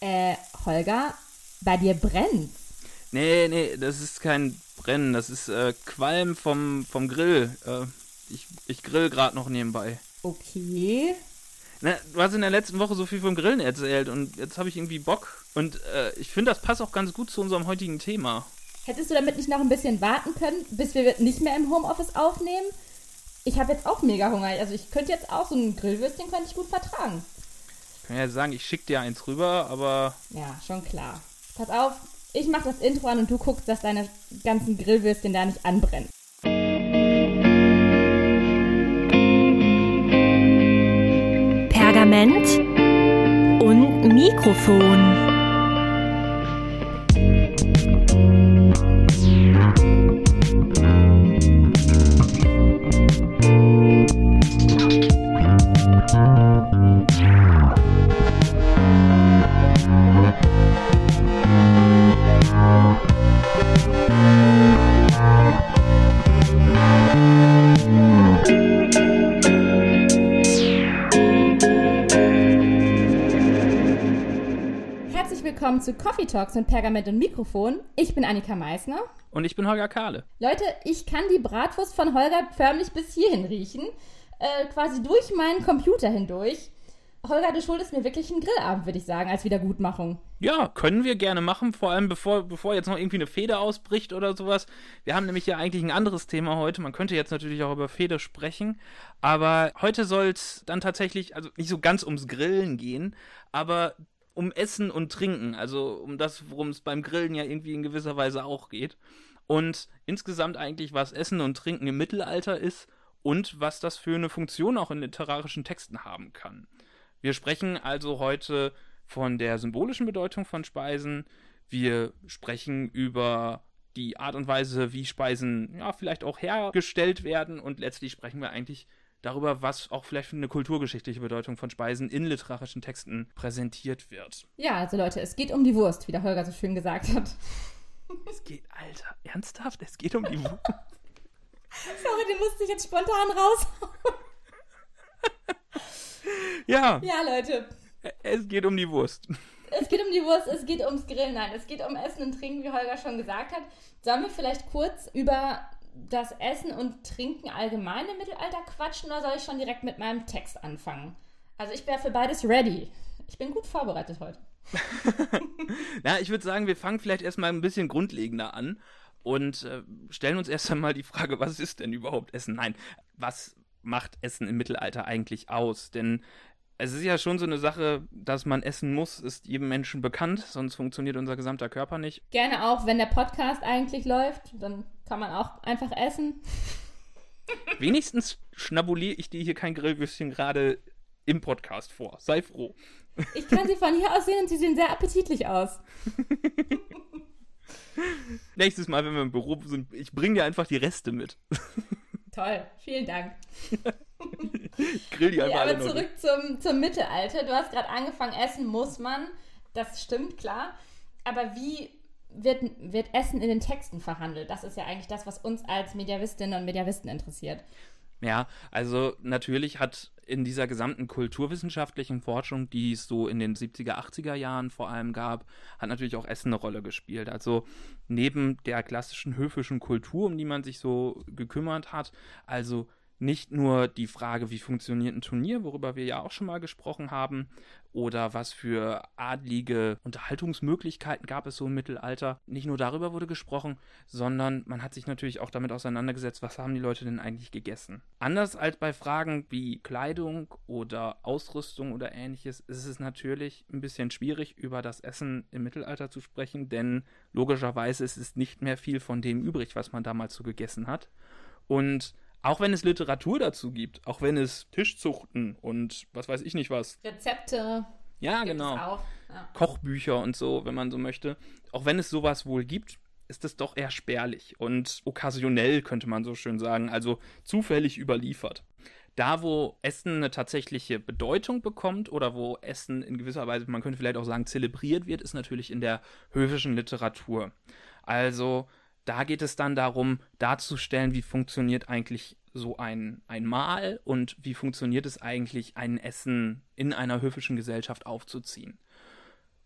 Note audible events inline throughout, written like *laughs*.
Äh, Holger, bei dir brennt. Nee, nee, das ist kein Brennen, das ist äh, Qualm vom, vom Grill. Äh, ich, ich grill gerade noch nebenbei. Okay. Na, du hast in der letzten Woche so viel vom Grillen erzählt und jetzt habe ich irgendwie Bock. Und äh, ich finde, das passt auch ganz gut zu unserem heutigen Thema. Hättest du damit nicht noch ein bisschen warten können, bis wir nicht mehr im Homeoffice aufnehmen? Ich habe jetzt auch mega Hunger. Also ich könnte jetzt auch so ein Grillwürstchen könnte ich gut vertragen. Ich kann ja sagen, ich schicke dir eins rüber, aber. Ja, schon klar. Pass auf, ich mache das Intro an und du guckst, dass deine ganzen Grillwürstchen da nicht anbrennen. Pergament und Mikrofon. Willkommen zu Coffee Talks mit Pergament und Mikrofon. Ich bin Annika Meissner. Und ich bin Holger Kahle. Leute, ich kann die Bratwurst von Holger förmlich bis hierhin riechen. Äh, quasi durch meinen Computer hindurch. Holger, du schuldest mir wirklich einen Grillabend, würde ich sagen, als Wiedergutmachung. Ja, können wir gerne machen, vor allem bevor, bevor jetzt noch irgendwie eine Fehde ausbricht oder sowas. Wir haben nämlich ja eigentlich ein anderes Thema heute. Man könnte jetzt natürlich auch über Fehde sprechen, aber heute soll es dann tatsächlich, also nicht so ganz ums Grillen gehen, aber um Essen und Trinken, also um das, worum es beim Grillen ja irgendwie in gewisser Weise auch geht. Und insgesamt eigentlich, was Essen und Trinken im Mittelalter ist und was das für eine Funktion auch in literarischen Texten haben kann. Wir sprechen also heute von der symbolischen Bedeutung von Speisen. Wir sprechen über die Art und Weise, wie Speisen ja vielleicht auch hergestellt werden und letztlich sprechen wir eigentlich darüber, was auch vielleicht für eine kulturgeschichtliche Bedeutung von Speisen in literarischen Texten präsentiert wird. Ja, also Leute, es geht um die Wurst, wie der Holger so schön gesagt hat. Es geht, Alter, ernsthaft? Es geht um die Wurst. *laughs* Sorry, den musste ich jetzt spontan raus. *laughs* ja, ja, Leute, es geht um die Wurst. es geht um die Wurst, es geht ums Grillen, nein, es geht um Essen und Trinken, wie Holger schon gesagt hat. Sollen wir vielleicht kurz über das Essen und Trinken allgemein im Mittelalter quatschen oder soll ich schon direkt mit meinem Text anfangen? Also ich wäre für beides ready. Ich bin gut vorbereitet heute. *laughs* Na, ich würde sagen, wir fangen vielleicht erstmal ein bisschen grundlegender an und äh, stellen uns erst einmal die Frage, was ist denn überhaupt Essen? Nein, was macht Essen im Mittelalter eigentlich aus? Denn es ist ja schon so eine Sache, dass man essen muss, ist jedem Menschen bekannt, sonst funktioniert unser gesamter Körper nicht. Gerne auch, wenn der Podcast eigentlich läuft, dann kann man auch einfach essen. Wenigstens schnabuliere ich dir hier kein Grillwürstchen gerade im Podcast vor. Sei froh. Ich kann sie von hier aus sehen und sie sehen sehr appetitlich aus. *laughs* Nächstes Mal, wenn wir im Büro sind, ich bringe dir einfach die Reste mit. Toll, vielen Dank. Ich grill die einfach Ja, alle aber zurück zum, zum Mittelalter. Du hast gerade angefangen, essen muss man. Das stimmt, klar. Aber wie wird, wird Essen in den Texten verhandelt? Das ist ja eigentlich das, was uns als Mediavistinnen und Mediavisten interessiert. Ja, also natürlich hat in dieser gesamten kulturwissenschaftlichen Forschung, die es so in den 70er, 80er Jahren vor allem gab, hat natürlich auch Essen eine Rolle gespielt. Also neben der klassischen höfischen Kultur, um die man sich so gekümmert hat, also nicht nur die Frage, wie funktioniert ein Turnier, worüber wir ja auch schon mal gesprochen haben, oder was für adlige Unterhaltungsmöglichkeiten gab es so im Mittelalter. Nicht nur darüber wurde gesprochen, sondern man hat sich natürlich auch damit auseinandergesetzt, was haben die Leute denn eigentlich gegessen. Anders als bei Fragen wie Kleidung oder Ausrüstung oder ähnliches, ist es natürlich ein bisschen schwierig, über das Essen im Mittelalter zu sprechen, denn logischerweise ist es nicht mehr viel von dem übrig, was man damals so gegessen hat. Und auch wenn es Literatur dazu gibt, auch wenn es Tischzuchten und was weiß ich nicht was, Rezepte ja gibt genau, es auch. Ja. Kochbücher und so, wenn man so möchte, auch wenn es sowas wohl gibt, ist es doch eher spärlich und okkasionell, könnte man so schön sagen, also zufällig überliefert. Da, wo Essen eine tatsächliche Bedeutung bekommt oder wo Essen in gewisser Weise, man könnte vielleicht auch sagen, zelebriert wird, ist natürlich in der höfischen Literatur. Also da geht es dann darum, darzustellen, wie funktioniert eigentlich so ein, ein Mahl und wie funktioniert es eigentlich, ein Essen in einer höfischen Gesellschaft aufzuziehen.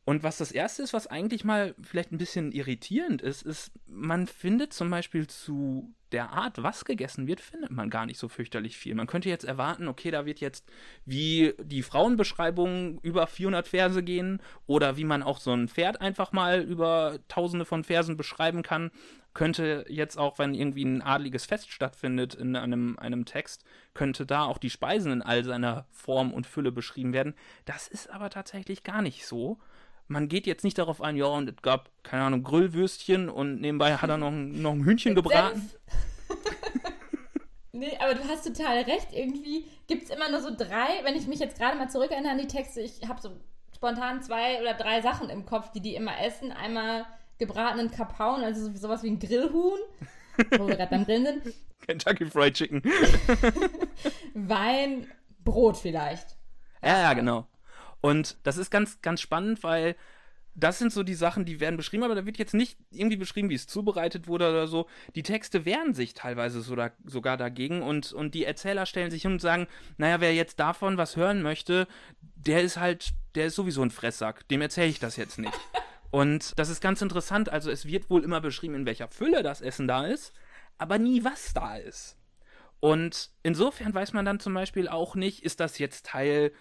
Und was das erste ist, was eigentlich mal vielleicht ein bisschen irritierend ist, ist, man findet zum Beispiel zu der Art, was gegessen wird, findet man gar nicht so fürchterlich viel. Man könnte jetzt erwarten, okay, da wird jetzt wie die Frauenbeschreibung über 400 Verse gehen oder wie man auch so ein Pferd einfach mal über tausende von Versen beschreiben kann, könnte jetzt auch, wenn irgendwie ein adliges Fest stattfindet in einem, einem Text, könnte da auch die Speisen in all seiner Form und Fülle beschrieben werden. Das ist aber tatsächlich gar nicht so man geht jetzt nicht darauf ein, ja, und es gab, keine Ahnung, Grillwürstchen und nebenbei hat er noch, noch ein Hühnchen gebraten. *laughs* nee, aber du hast total recht. Irgendwie gibt es immer nur so drei, wenn ich mich jetzt gerade mal zurückerinnere an die Texte, ich habe so spontan zwei oder drei Sachen im Kopf, die die immer essen. Einmal gebratenen Kapaun, also sowas wie ein Grillhuhn, wo wir gerade beim Grillen sind. *laughs* Kentucky Fried Chicken. *laughs* Wein, Brot vielleicht. Ja, ja, genau. Und das ist ganz, ganz spannend, weil das sind so die Sachen, die werden beschrieben, aber da wird jetzt nicht irgendwie beschrieben, wie es zubereitet wurde oder so. Die Texte wehren sich teilweise so da, sogar dagegen und, und die Erzähler stellen sich hin und sagen, naja, wer jetzt davon was hören möchte, der ist halt, der ist sowieso ein Fresssack, dem erzähle ich das jetzt nicht. *laughs* und das ist ganz interessant, also es wird wohl immer beschrieben, in welcher Fülle das Essen da ist, aber nie was da ist. Und insofern weiß man dann zum Beispiel auch nicht, ist das jetzt Teil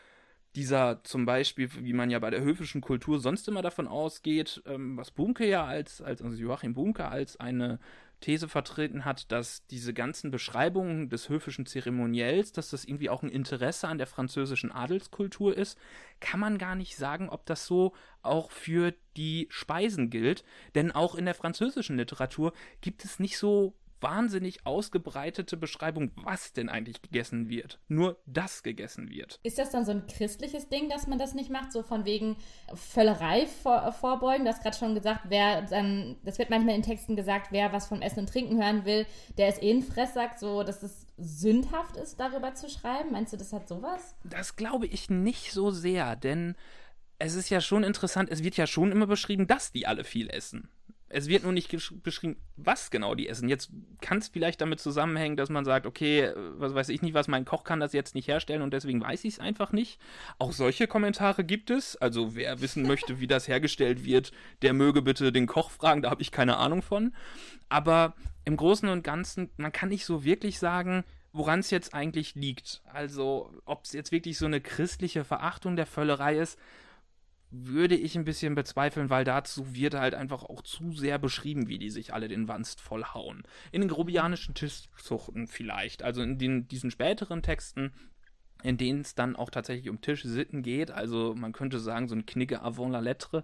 dieser zum Beispiel, wie man ja bei der höfischen Kultur sonst immer davon ausgeht, ähm, was Bumke ja als, als also Joachim Bumke als eine These vertreten hat, dass diese ganzen Beschreibungen des höfischen Zeremoniells, dass das irgendwie auch ein Interesse an der französischen Adelskultur ist, kann man gar nicht sagen, ob das so auch für die Speisen gilt. Denn auch in der französischen Literatur gibt es nicht so wahnsinnig ausgebreitete Beschreibung, was denn eigentlich gegessen wird. Nur das gegessen wird. Ist das dann so ein christliches Ding, dass man das nicht macht? So von wegen Völlerei vor, vorbeugen? Du hast gerade schon gesagt, wer dann, das wird manchmal in Texten gesagt, wer was vom Essen und Trinken hören will, der ist eh ein Fresssack, so dass es sündhaft ist, darüber zu schreiben. Meinst du, das hat sowas? Das glaube ich nicht so sehr, denn es ist ja schon interessant, es wird ja schon immer beschrieben, dass die alle viel essen. Es wird nur nicht beschrieben, was genau die essen. Jetzt kann es vielleicht damit zusammenhängen, dass man sagt, okay, was weiß ich nicht, was mein Koch kann das jetzt nicht herstellen und deswegen weiß ich es einfach nicht. Auch solche Kommentare gibt es. Also wer wissen möchte, wie das hergestellt wird, der möge bitte den Koch fragen, da habe ich keine Ahnung von. Aber im Großen und Ganzen, man kann nicht so wirklich sagen, woran es jetzt eigentlich liegt. Also ob es jetzt wirklich so eine christliche Verachtung der Völlerei ist würde ich ein bisschen bezweifeln, weil dazu wird halt einfach auch zu sehr beschrieben, wie die sich alle den Wanst vollhauen. In den grobianischen Tischzuchten vielleicht, also in den, diesen späteren Texten, in denen es dann auch tatsächlich um Tischsitten geht, also man könnte sagen, so ein Knigge avant la lettre.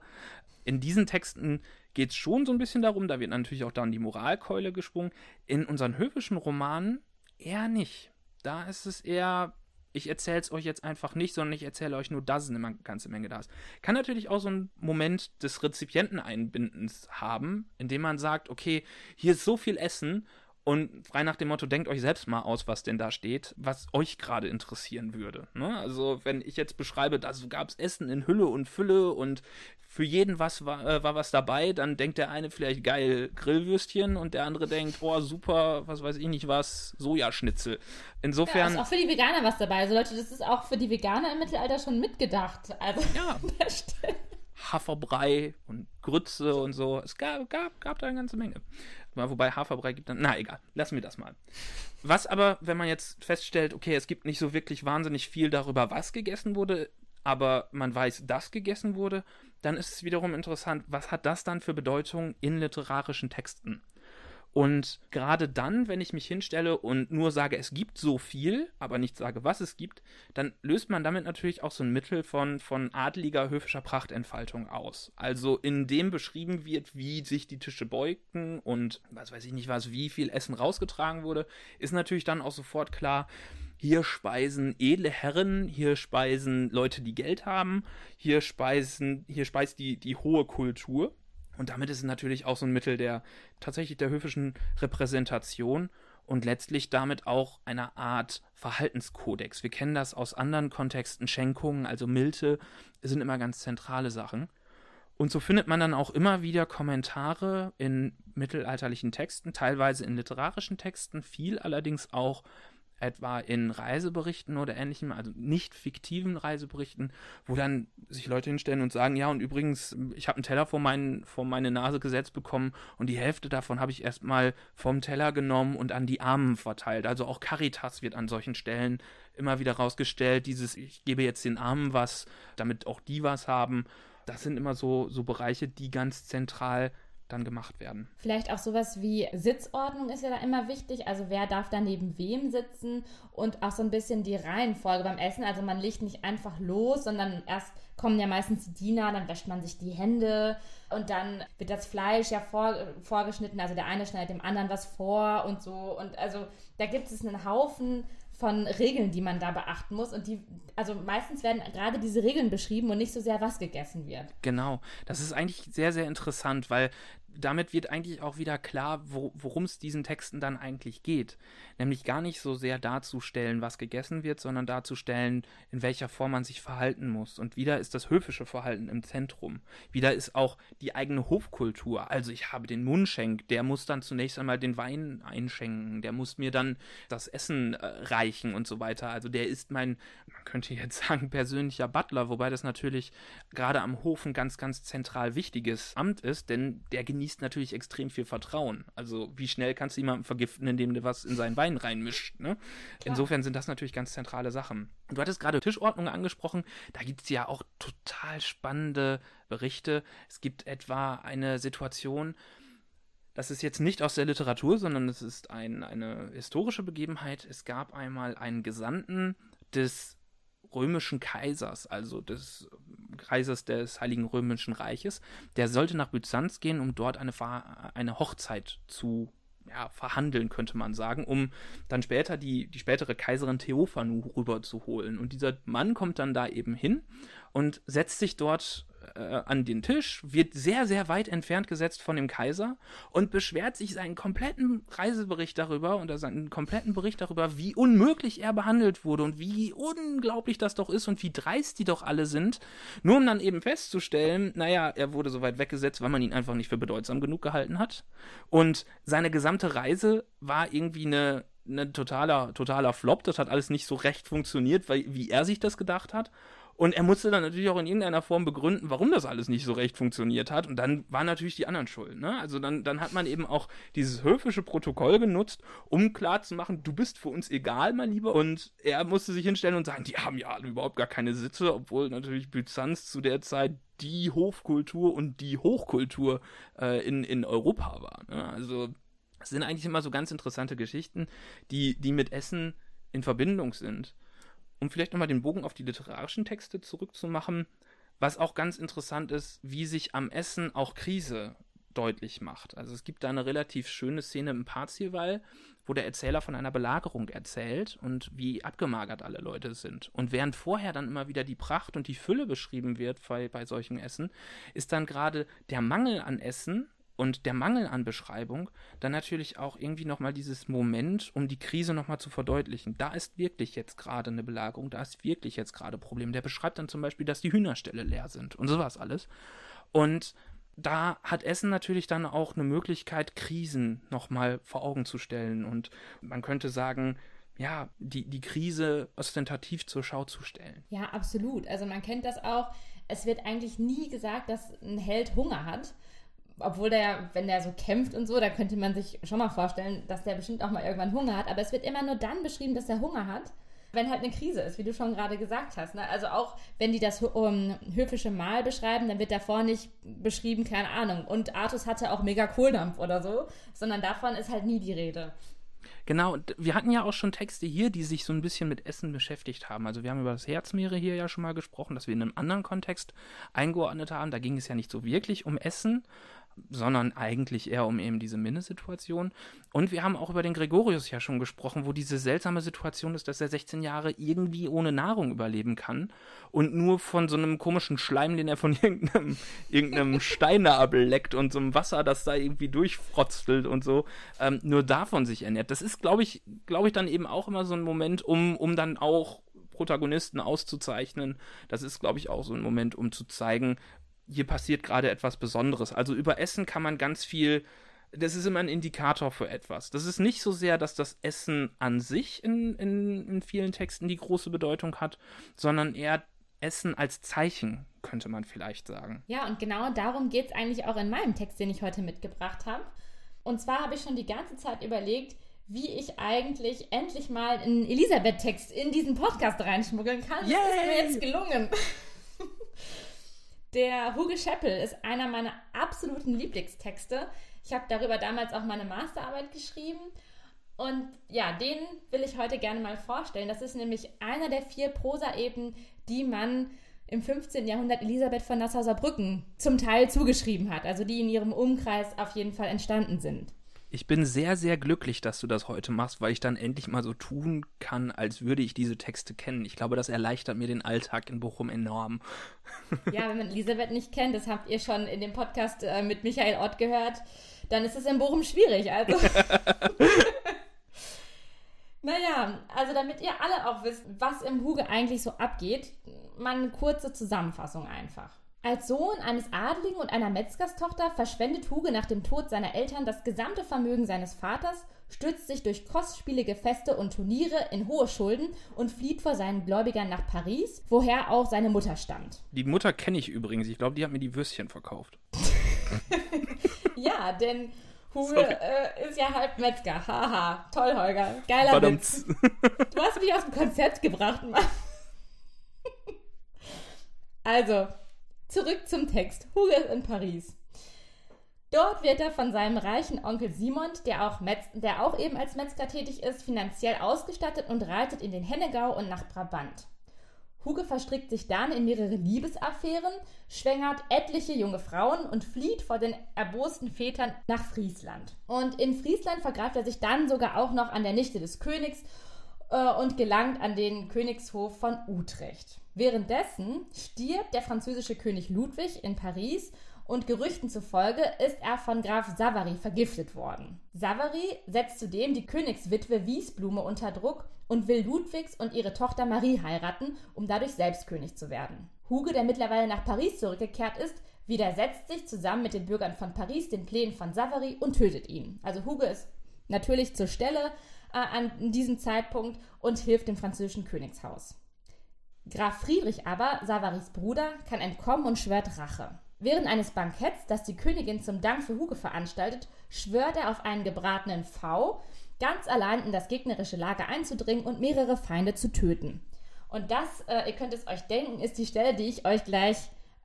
In diesen Texten geht es schon so ein bisschen darum, da wird natürlich auch dann die Moralkeule geschwungen. In unseren höfischen Romanen eher nicht. Da ist es eher ich erzähle es euch jetzt einfach nicht, sondern ich erzähle euch nur, dass eine ganze Menge da ist. Kann natürlich auch so ein Moment des Rezipienteneinbindens haben, indem man sagt, okay, hier ist so viel Essen und frei nach dem Motto, denkt euch selbst mal aus, was denn da steht, was euch gerade interessieren würde. Ne? Also, wenn ich jetzt beschreibe, da gab es Essen in Hülle und Fülle und für jeden was war, äh, war was dabei, dann denkt der eine vielleicht geil Grillwürstchen und der andere denkt, oh super, was weiß ich nicht was, Sojaschnitzel. Insofern. Ja, ist auch für die Veganer was dabei. Also Leute, das ist auch für die Veganer im Mittelalter schon mitgedacht. Also ja. *laughs* Haferbrei und Grütze und so. Es gab, gab, gab da eine ganze Menge. Wobei Haferbrei gibt dann. Na egal, lassen wir das mal. Was aber, wenn man jetzt feststellt, okay, es gibt nicht so wirklich wahnsinnig viel darüber, was gegessen wurde, aber man weiß, dass gegessen wurde, dann ist es wiederum interessant, was hat das dann für Bedeutung in literarischen Texten? Und gerade dann, wenn ich mich hinstelle und nur sage, es gibt so viel, aber nicht sage, was es gibt, dann löst man damit natürlich auch so ein Mittel von, von adliger höfischer Prachtentfaltung aus. Also in dem beschrieben wird, wie sich die Tische beugten und was weiß ich nicht was, wie viel Essen rausgetragen wurde, ist natürlich dann auch sofort klar, hier speisen edle Herren, hier speisen Leute, die Geld haben, hier speisen, hier speist die, die hohe Kultur. Und damit ist es natürlich auch so ein Mittel der tatsächlich der höfischen Repräsentation und letztlich damit auch einer Art Verhaltenskodex. Wir kennen das aus anderen Kontexten. Schenkungen, also Milte, sind immer ganz zentrale Sachen. Und so findet man dann auch immer wieder Kommentare in mittelalterlichen Texten, teilweise in literarischen Texten, viel allerdings auch etwa in Reiseberichten oder ähnlichem, also nicht fiktiven Reiseberichten, wo dann sich Leute hinstellen und sagen, ja, und übrigens, ich habe einen Teller vor, mein, vor meine Nase gesetzt bekommen und die Hälfte davon habe ich erstmal vom Teller genommen und an die Armen verteilt. Also auch Caritas wird an solchen Stellen immer wieder rausgestellt, dieses, ich gebe jetzt den Armen was, damit auch die was haben. Das sind immer so, so Bereiche, die ganz zentral dann gemacht werden. Vielleicht auch sowas wie Sitzordnung ist ja da immer wichtig. Also wer darf da neben wem sitzen und auch so ein bisschen die Reihenfolge beim Essen. Also man legt nicht einfach los, sondern erst kommen ja meistens die Diener, dann wäscht man sich die Hände und dann wird das Fleisch ja vor, vorgeschnitten. Also der eine schneidet dem anderen was vor und so. Und also da gibt es einen Haufen von Regeln, die man da beachten muss. Und die, also meistens werden gerade diese Regeln beschrieben und nicht so sehr, was gegessen wird. Genau. Das ist eigentlich sehr, sehr interessant, weil damit wird eigentlich auch wieder klar, wo, worum es diesen Texten dann eigentlich geht. Nämlich gar nicht so sehr darzustellen, was gegessen wird, sondern darzustellen, in welcher Form man sich verhalten muss. Und wieder ist das höfische Verhalten im Zentrum. Wieder ist auch die eigene Hofkultur. Also ich habe den Mundschenk, der muss dann zunächst einmal den Wein einschenken, der muss mir dann das Essen äh, reichen und so weiter. Also der ist mein, man könnte jetzt *laughs* sagen, persönlicher Butler, wobei das natürlich gerade am Hof ein ganz, ganz zentral wichtiges Amt ist, denn der genießt genießt natürlich extrem viel Vertrauen. Also wie schnell kannst du jemanden vergiften, indem du was in seinen Wein reinmischt. Ne? Insofern sind das natürlich ganz zentrale Sachen. Du hattest gerade Tischordnung angesprochen. Da gibt es ja auch total spannende Berichte. Es gibt etwa eine Situation, das ist jetzt nicht aus der Literatur, sondern es ist ein, eine historische Begebenheit. Es gab einmal einen Gesandten des römischen Kaisers, also des Kaisers des Heiligen Römischen Reiches. Der sollte nach Byzanz gehen, um dort eine, eine Hochzeit zu ja, verhandeln, könnte man sagen, um dann später die, die spätere Kaiserin Theophanu rüberzuholen. Und dieser Mann kommt dann da eben hin und setzt sich dort äh, an den Tisch, wird sehr, sehr weit entfernt gesetzt von dem Kaiser und beschwert sich seinen kompletten Reisebericht darüber und seinen kompletten Bericht darüber, wie unmöglich er behandelt wurde und wie unglaublich das doch ist und wie dreist die doch alle sind, nur um dann eben festzustellen, naja, er wurde so weit weggesetzt, weil man ihn einfach nicht für bedeutsam genug gehalten hat. Und seine gesamte Reise war irgendwie eine ein totaler, totaler Flop. Das hat alles nicht so recht funktioniert, weil, wie er sich das gedacht hat. Und er musste dann natürlich auch in irgendeiner Form begründen, warum das alles nicht so recht funktioniert hat. Und dann waren natürlich die anderen schuld. Ne? Also dann, dann hat man eben auch dieses höfische Protokoll genutzt, um klarzumachen, du bist für uns egal, mein Lieber. Und er musste sich hinstellen und sagen, die haben ja überhaupt gar keine Sitze, obwohl natürlich Byzanz zu der Zeit die Hofkultur und die Hochkultur äh, in, in Europa war. Ne? Also das sind eigentlich immer so ganz interessante Geschichten, die, die mit Essen in Verbindung sind um vielleicht nochmal den Bogen auf die literarischen Texte zurückzumachen, was auch ganz interessant ist, wie sich am Essen auch Krise deutlich macht. Also es gibt da eine relativ schöne Szene im Parzival, wo der Erzähler von einer Belagerung erzählt und wie abgemagert alle Leute sind. Und während vorher dann immer wieder die Pracht und die Fülle beschrieben wird bei, bei solchen Essen, ist dann gerade der Mangel an Essen und der Mangel an Beschreibung dann natürlich auch irgendwie nochmal dieses Moment, um die Krise nochmal zu verdeutlichen. Da ist wirklich jetzt gerade eine Belagerung, da ist wirklich jetzt gerade ein Problem. Der beschreibt dann zum Beispiel, dass die Hühnerställe leer sind und sowas alles. Und da hat Essen natürlich dann auch eine Möglichkeit, Krisen nochmal vor Augen zu stellen. Und man könnte sagen, ja, die, die Krise ostentativ zur Schau zu stellen. Ja, absolut. Also man kennt das auch. Es wird eigentlich nie gesagt, dass ein Held Hunger hat obwohl der, wenn der so kämpft und so, da könnte man sich schon mal vorstellen, dass der bestimmt auch mal irgendwann Hunger hat. Aber es wird immer nur dann beschrieben, dass er Hunger hat, wenn halt eine Krise ist, wie du schon gerade gesagt hast. Ne? Also auch wenn die das um, höfische Mahl beschreiben, dann wird davor nicht beschrieben, keine Ahnung. Und Artus hatte auch mega Kohldampf oder so, sondern davon ist halt nie die Rede. Genau, wir hatten ja auch schon Texte hier, die sich so ein bisschen mit Essen beschäftigt haben. Also wir haben über das Herzmeere hier ja schon mal gesprochen, dass wir in einem anderen Kontext eingeordnet haben. Da ging es ja nicht so wirklich um Essen, sondern eigentlich eher um eben diese Minnesituation. Und wir haben auch über den Gregorius ja schon gesprochen, wo diese seltsame Situation ist, dass er 16 Jahre irgendwie ohne Nahrung überleben kann und nur von so einem komischen Schleim, den er von *laughs* irgendeinem, irgendeinem Stein da ableckt und so einem Wasser, das da irgendwie durchfrotzelt und so, ähm, nur davon sich ernährt. Das ist, glaube ich, glaube ich, dann eben auch immer so ein Moment, um, um dann auch Protagonisten auszuzeichnen. Das ist, glaube ich, auch so ein Moment, um zu zeigen, hier passiert gerade etwas Besonderes. Also über Essen kann man ganz viel das ist immer ein Indikator für etwas. Das ist nicht so sehr, dass das Essen an sich in, in, in vielen Texten die große Bedeutung hat, sondern eher Essen als Zeichen, könnte man vielleicht sagen. Ja, und genau darum geht es eigentlich auch in meinem Text, den ich heute mitgebracht habe. Und zwar habe ich schon die ganze Zeit überlegt, wie ich eigentlich endlich mal einen Elisabeth-Text in diesen Podcast reinschmuggeln kann. Yay! Das ist mir jetzt gelungen. *laughs* Der Hugo Scheppel ist einer meiner absoluten Lieblingstexte. Ich habe darüber damals auch meine Masterarbeit geschrieben. Und ja, den will ich heute gerne mal vorstellen. Das ist nämlich einer der vier Prosa-Eben, die man im 15. Jahrhundert Elisabeth von Nassau-Saarbrücken zum Teil zugeschrieben hat. Also die in ihrem Umkreis auf jeden Fall entstanden sind. Ich bin sehr, sehr glücklich, dass du das heute machst, weil ich dann endlich mal so tun kann, als würde ich diese Texte kennen. Ich glaube, das erleichtert mir den Alltag in Bochum enorm. *laughs* Ja, wenn man Elisabeth nicht kennt, das habt ihr schon in dem Podcast äh, mit Michael Ott gehört, dann ist es in Bochum schwierig. Also. *laughs* naja, also damit ihr alle auch wisst, was im Huge eigentlich so abgeht, mal eine kurze Zusammenfassung einfach. Als Sohn eines Adligen und einer Metzgerstochter verschwendet Huge nach dem Tod seiner Eltern das gesamte Vermögen seines Vaters, stürzt sich durch kostspielige Feste und Turniere in hohe Schulden und flieht vor seinen Gläubigern nach Paris, woher auch seine Mutter stammt. Die Mutter kenne ich übrigens. Ich glaube, die hat mir die Würstchen verkauft. *laughs* ja, denn Huge äh, ist ja halb Metzger. Haha, toll, Holger. Geiler Badumts. Witz. Du hast mich aus dem Konzept gebracht, Mann. *laughs* Also, zurück zum Text. Huge ist in Paris. Dort wird er von seinem reichen Onkel Simon, der auch, Metz, der auch eben als Metzger tätig ist, finanziell ausgestattet und reitet in den Hennegau und nach Brabant. Huge verstrickt sich dann in mehrere Liebesaffären, schwängert etliche junge Frauen und flieht vor den erbosten Vätern nach Friesland. Und in Friesland vergreift er sich dann sogar auch noch an der Nichte des Königs äh, und gelangt an den Königshof von Utrecht. Währenddessen stirbt der französische König Ludwig in Paris und Gerüchten zufolge ist er von Graf Savary vergiftet worden. Savary setzt zudem die Königswitwe Wiesblume unter Druck und will Ludwigs und ihre Tochter Marie heiraten, um dadurch selbst König zu werden. Huge, der mittlerweile nach Paris zurückgekehrt ist, widersetzt sich zusammen mit den Bürgern von Paris den Plänen von Savary und tötet ihn. Also Huge ist natürlich zur Stelle äh, an diesem Zeitpunkt und hilft dem französischen Königshaus. Graf Friedrich aber, Savarys Bruder, kann entkommen und schwört Rache. Während eines Banketts, das die Königin zum Dank für Huge veranstaltet, schwört er auf einen gebratenen V, ganz allein in das gegnerische Lager einzudringen und mehrere Feinde zu töten. Und das, äh, ihr könnt es euch denken, ist die Stelle, die ich euch gleich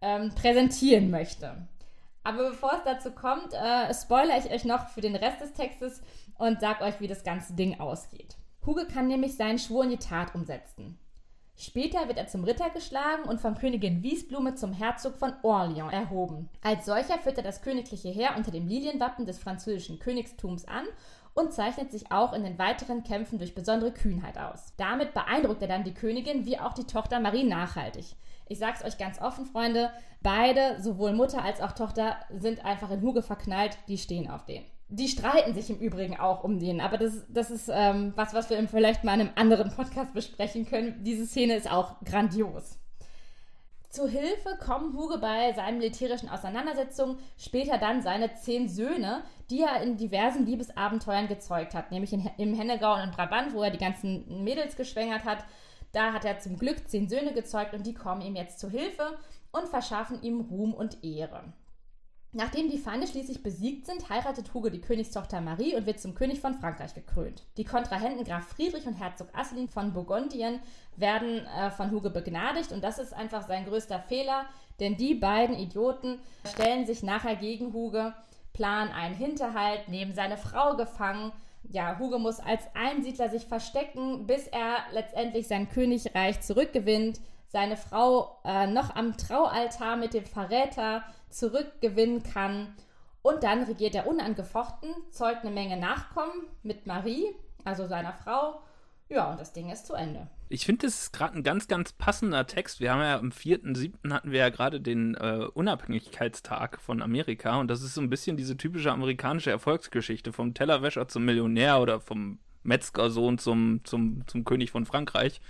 ähm, präsentieren möchte. Aber bevor es dazu kommt, äh, spoilere ich euch noch für den Rest des Textes und sage euch, wie das ganze Ding ausgeht. Huge kann nämlich seinen Schwur in die Tat umsetzen. Später wird er zum Ritter geschlagen und von Königin Wiesblume zum Herzog von Orléans erhoben. Als solcher führt er das königliche Heer unter dem Lilienwappen des französischen Königstums an und zeichnet sich auch in den weiteren Kämpfen durch besondere Kühnheit aus. Damit beeindruckt er dann die Königin wie auch die Tochter Marie nachhaltig. Ich sag's euch ganz offen, Freunde, beide, sowohl Mutter als auch Tochter, sind einfach in Huge verknallt, die stehen auf den. Die streiten sich im Übrigen auch um den, aber das, das ist ähm, was, was wir vielleicht mal in einem anderen Podcast besprechen können. Diese Szene ist auch grandios. Zu Hilfe kommen Huge bei seinen militärischen Auseinandersetzungen, später dann seine zehn Söhne, die er in diversen Liebesabenteuern gezeugt hat, nämlich in, im Hennegau und in Brabant, wo er die ganzen Mädels geschwängert hat. Da hat er zum Glück zehn Söhne gezeugt und die kommen ihm jetzt zu Hilfe und verschaffen ihm Ruhm und Ehre. Nachdem die Feinde schließlich besiegt sind, heiratet Hugo die Königstochter Marie und wird zum König von Frankreich gekrönt. Die Kontrahenten Graf Friedrich und Herzog Asselin von Burgundien werden äh, von Hugo begnadigt und das ist einfach sein größter Fehler, denn die beiden Idioten stellen sich nachher gegen Hugo, planen einen Hinterhalt, nehmen seine Frau gefangen. Ja, Hugo muss als Einsiedler sich verstecken, bis er letztendlich sein Königreich zurückgewinnt, seine Frau äh, noch am Traualtar mit dem Verräter zurückgewinnen kann. Und dann regiert er unangefochten, zeugt eine Menge Nachkommen mit Marie, also seiner Frau. Ja, und das Ding ist zu Ende. Ich finde, das ist gerade ein ganz, ganz passender Text. Wir haben ja am 4.7. hatten wir ja gerade den äh, Unabhängigkeitstag von Amerika und das ist so ein bisschen diese typische amerikanische Erfolgsgeschichte vom Tellerwäscher zum Millionär oder vom Metzgersohn zum, zum, zum König von Frankreich.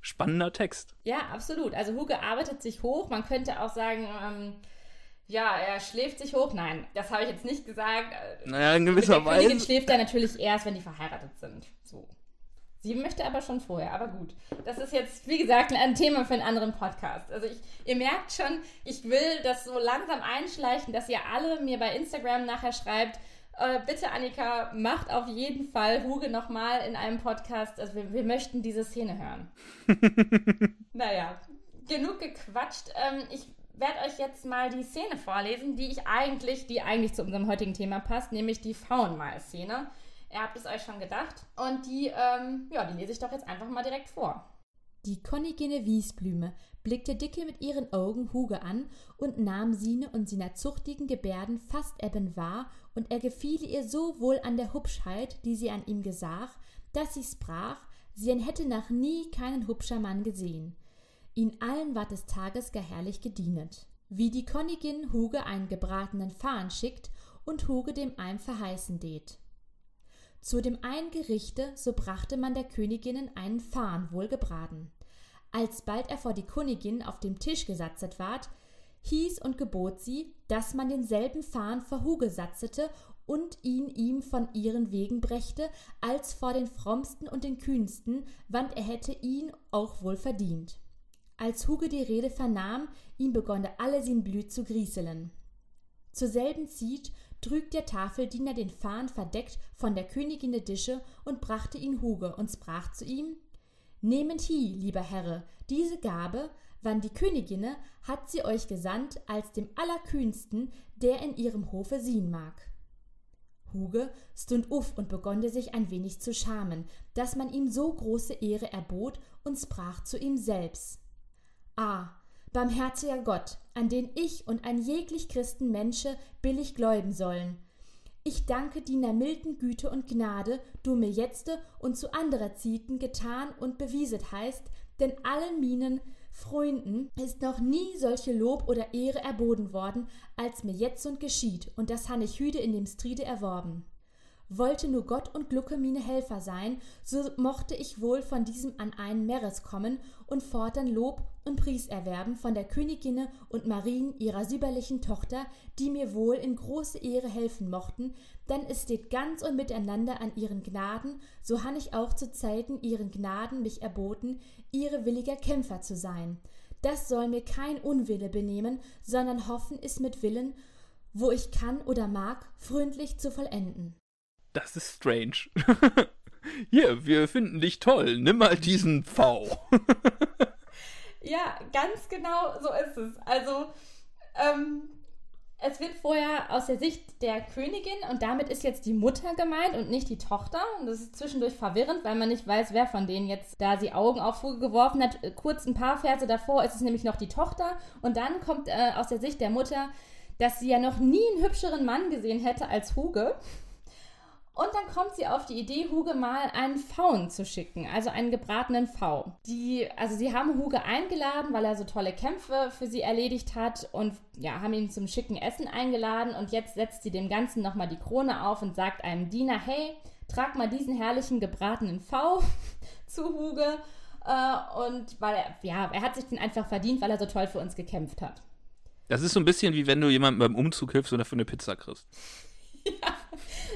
Spannender Text. Ja, absolut. Also Huge arbeitet sich hoch. Man könnte auch sagen, ähm, Ja, er schläft sich hoch. Nein, das habe ich jetzt nicht gesagt. Naja, in Mit gewisser der Königin Weise. schläft er natürlich erst, wenn die verheiratet sind. So. Sie möchte aber schon vorher, aber gut. Das ist jetzt, wie gesagt, ein Thema für einen anderen Podcast. Also ich, ihr merkt schon, ich will das so langsam einschleichen, dass ihr alle mir bei Instagram nachher schreibt, äh, bitte Annika, macht auf jeden Fall Huge nochmal in einem Podcast. Also wir, wir möchten diese Szene hören. *laughs* naja, genug gequatscht. Ähm, ich werde euch jetzt mal die Szene vorlesen, die ich eigentlich, die eigentlich zu unserem heutigen Thema passt, nämlich die Frauenmahl-Szene. Ihr habt es euch schon gedacht. Und die, ähm, ja, die lese ich doch jetzt einfach mal direkt vor. Die Königin Wiesblüme blickte dicke mit ihren Augen Huge an und nahm Sine und seiner zuchtigen Gebärden fast eben wahr, und er gefiele ihr so wohl an der Hübschheit, die sie an ihm gesah, dass sie sprach, sie hätte nach nie keinen hübscher Mann gesehen. Ihn allen ward des Tages gar herrlich gedienet. Wie die Königin Huge einen gebratenen Fahn schickt und Huge dem einem verheißen det. Zu dem einen Gerichte, so brachte man der Königinnen einen Fahn wohlgebraten. Alsbald er vor die Königin auf dem Tisch gesatzet ward, hieß und gebot sie, dass man denselben Fahn vor Huge satzete und ihn ihm von ihren Wegen brächte, als vor den frommsten und den kühnsten, wann er hätte ihn auch wohl verdient. Als Huge die Rede vernahm, ihm begonne alle sin Blüt zu grieselen. Zur selben Zeit trüg der Tafeldiener den Fahn verdeckt von der Königin de Dische und brachte ihn Huge und sprach zu ihm: Nehmet hie, lieber Herre, diese Gabe, wann die Königinne hat sie euch gesandt als dem Allerkühnsten, der in ihrem Hofe sien mag. Huge stund uff und begonne sich ein wenig zu schamen, dass man ihm so große Ehre erbot und sprach zu ihm selbst: Ah, barmherziger Gott, an den ich und ein jeglich Christen Mensche billig gläuben sollen. Ich danke deiner milden Güte und Gnade, du mir jetzte und zu anderer Zieten getan und bewieset heißt, denn allen minen Freunden ist noch nie solche Lob oder Ehre erboten worden, als mir jetzt und geschieht, und das han ich hüde in dem Stride erworben. Wollte nur Gott und Glucke mine Helfer sein, so mochte ich wohl von diesem an einen Meeres kommen und fortan Lob und Pries erwerben von der Königinne und Marien ihrer süberlichen Tochter, die mir wohl in große Ehre helfen mochten, dann es steht ganz und miteinander an ihren Gnaden, so han ich auch zu Zeiten ihren Gnaden mich erboten, ihre williger Kämpfer zu sein. Das soll mir kein Unwille benehmen, sondern hoffen ist mit Willen, wo ich kann oder mag, freundlich zu vollenden. Das ist strange. *laughs* Hier, wir finden dich toll. Nimm mal diesen V. *laughs* Ja, ganz genau so ist es. Also, ähm, es wird vorher aus der Sicht der Königin und damit ist jetzt die Mutter gemeint und nicht die Tochter. Und das ist zwischendurch verwirrend, weil man nicht weiß, wer von denen jetzt da die Augen auf geworfen hat. Kurz ein paar Verse davor ist es nämlich noch die Tochter. Und dann kommt äh, aus der Sicht der Mutter, dass sie ja noch nie einen hübscheren Mann gesehen hätte als Huge. Und dann kommt sie auf die Idee, Huge mal einen Pfauen zu schicken, also einen gebratenen Pfau. Die, also sie haben Huge eingeladen, weil er so tolle Kämpfe für sie erledigt hat und ja, haben ihn zum schicken Essen eingeladen und jetzt setzt sie dem Ganzen nochmal die Krone auf und sagt einem Diener, hey, trag mal diesen herrlichen gebratenen Pfau *laughs* zu Huge. Äh, und weil er, ja, er hat sich den einfach verdient, weil er so toll für uns gekämpft hat. Das ist so ein bisschen wie wenn du jemandem beim Umzug hilfst und dafür eine Pizza kriegst. *laughs*